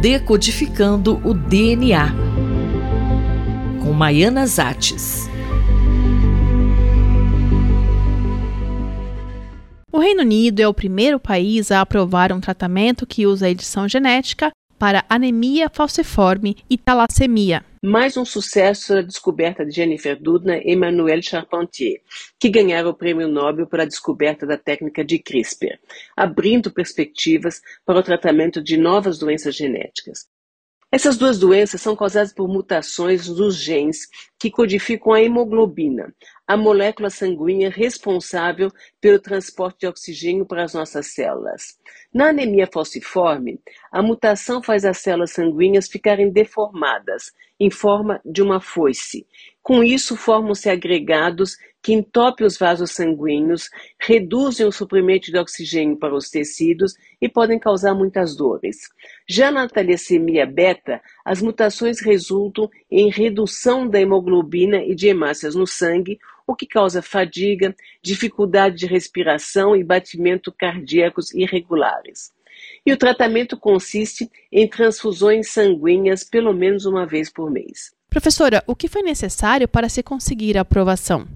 Decodificando o DNA, com Maiana Zates. O Reino Unido é o primeiro país a aprovar um tratamento que usa a edição genética para anemia falciforme e talassemia. Mais um sucesso a descoberta de Jennifer Doudna e Emmanuel Charpentier, que ganharam o prêmio Nobel pela descoberta da técnica de CRISPR, abrindo perspectivas para o tratamento de novas doenças genéticas. Essas duas doenças são causadas por mutações nos genes que codificam a hemoglobina, a molécula sanguínea responsável pelo transporte de oxigênio para as nossas células. Na anemia falciforme, a mutação faz as células sanguíneas ficarem deformadas, em forma de uma foice. Com isso, formam-se agregados que entopem os vasos sanguíneos, reduzem o suprimento de oxigênio para os tecidos e podem causar muitas dores. Já na talassemia beta, as mutações resultam em redução da hemoglobina e de hemácias no sangue, o que causa fadiga, dificuldade de respiração e batimentos cardíacos irregulares. E o tratamento consiste em transfusões sanguíneas pelo menos uma vez por mês. Professora, o que foi necessário para se conseguir a aprovação?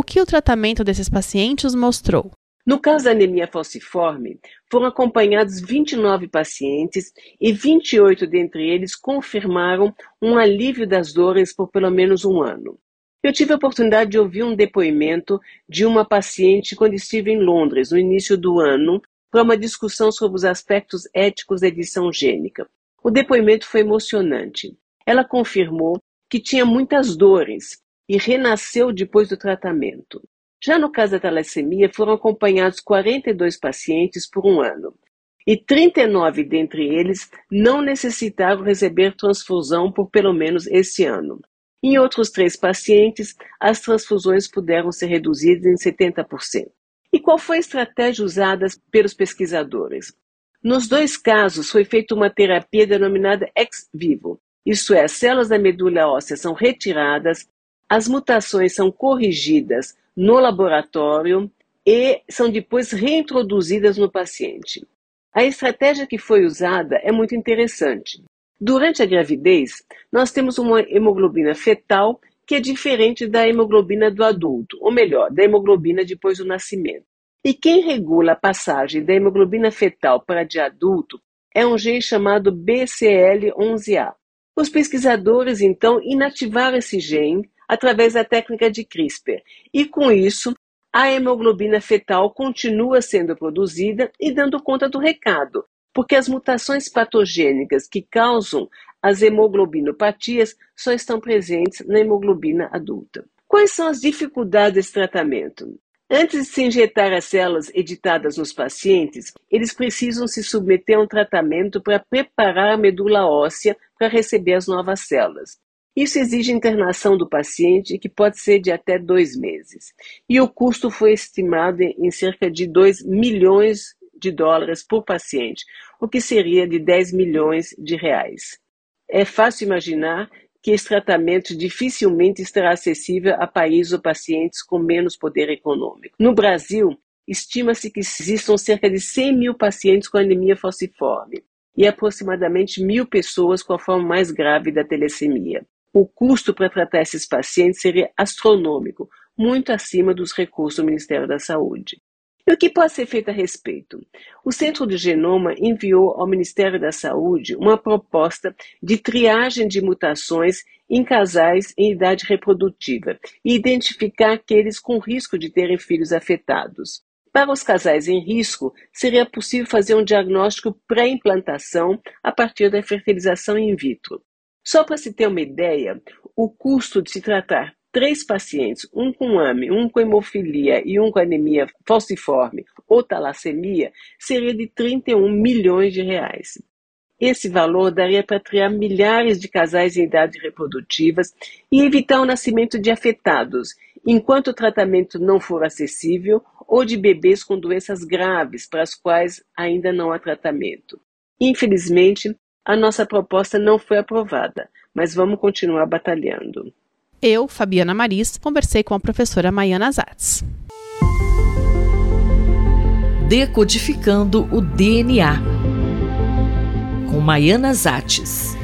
O que o tratamento desses pacientes mostrou? No caso da anemia falciforme, foram acompanhados 29 pacientes e 28 dentre eles confirmaram um alívio das dores por pelo menos um ano. Eu tive a oportunidade de ouvir um depoimento de uma paciente quando estive em Londres, no início do ano, para uma discussão sobre os aspectos éticos da edição gênica. O depoimento foi emocionante. Ela confirmou que tinha muitas dores e renasceu depois do tratamento. Já no caso da talassemia, foram acompanhados 42 pacientes por um ano, e 39 dentre eles não necessitaram receber transfusão por pelo menos esse ano. Em outros três pacientes, as transfusões puderam ser reduzidas em 70%. E qual foi a estratégia usada pelos pesquisadores? Nos dois casos, foi feita uma terapia denominada ex vivo, isto é, as células da medula óssea são retiradas, as mutações são corrigidas no laboratório e são depois reintroduzidas no paciente. A estratégia que foi usada é muito interessante. Durante a gravidez, nós temos uma hemoglobina fetal que é diferente da hemoglobina do adulto, ou melhor, da hemoglobina depois do nascimento. E quem regula a passagem da hemoglobina fetal para a de adulto é um gene chamado BCL11A. Os pesquisadores, então, inativaram esse gene através da técnica de CRISPR, e com isso, a hemoglobina fetal continua sendo produzida e dando conta do recado, porque as mutações patogênicas que causam as hemoglobinopatias só estão presentes na hemoglobina adulta. Quais são as dificuldades desse tratamento? Antes de se injetar as células editadas nos pacientes, eles precisam se submeter a um tratamento para preparar a medula óssea para receber as novas células. Isso exige internação do paciente, que pode ser de até dois meses. E o custo foi estimado em cerca de 2 milhões de dólares por paciente, o que seria de 10 milhões de reais. É fácil imaginar que esse tratamento dificilmente estará acessível a países ou pacientes com menos poder econômico. No Brasil, estima-se que existam cerca de 100 mil pacientes com anemia falciforme e aproximadamente mil pessoas com a forma mais grave da telecemia. O custo para tratar esses pacientes seria astronômico, muito acima dos recursos do Ministério da Saúde. E o que pode ser feito a respeito? O Centro de Genoma enviou ao Ministério da Saúde uma proposta de triagem de mutações em casais em idade reprodutiva e identificar aqueles com risco de terem filhos afetados. Para os casais em risco, seria possível fazer um diagnóstico pré-implantação a partir da fertilização in vitro. Só para se ter uma ideia, o custo de se tratar três pacientes, um com AME, um com hemofilia e um com anemia falciforme ou talassemia, seria de 31 milhões de reais. Esse valor daria para criar milhares de casais em idade reprodutivas e evitar o nascimento de afetados, enquanto o tratamento não for acessível, ou de bebês com doenças graves para as quais ainda não há tratamento. Infelizmente, a nossa proposta não foi aprovada, mas vamos continuar batalhando. Eu, Fabiana Maris, conversei com a professora Maiana Zatz. Decodificando o DNA. Com Maiana Zates.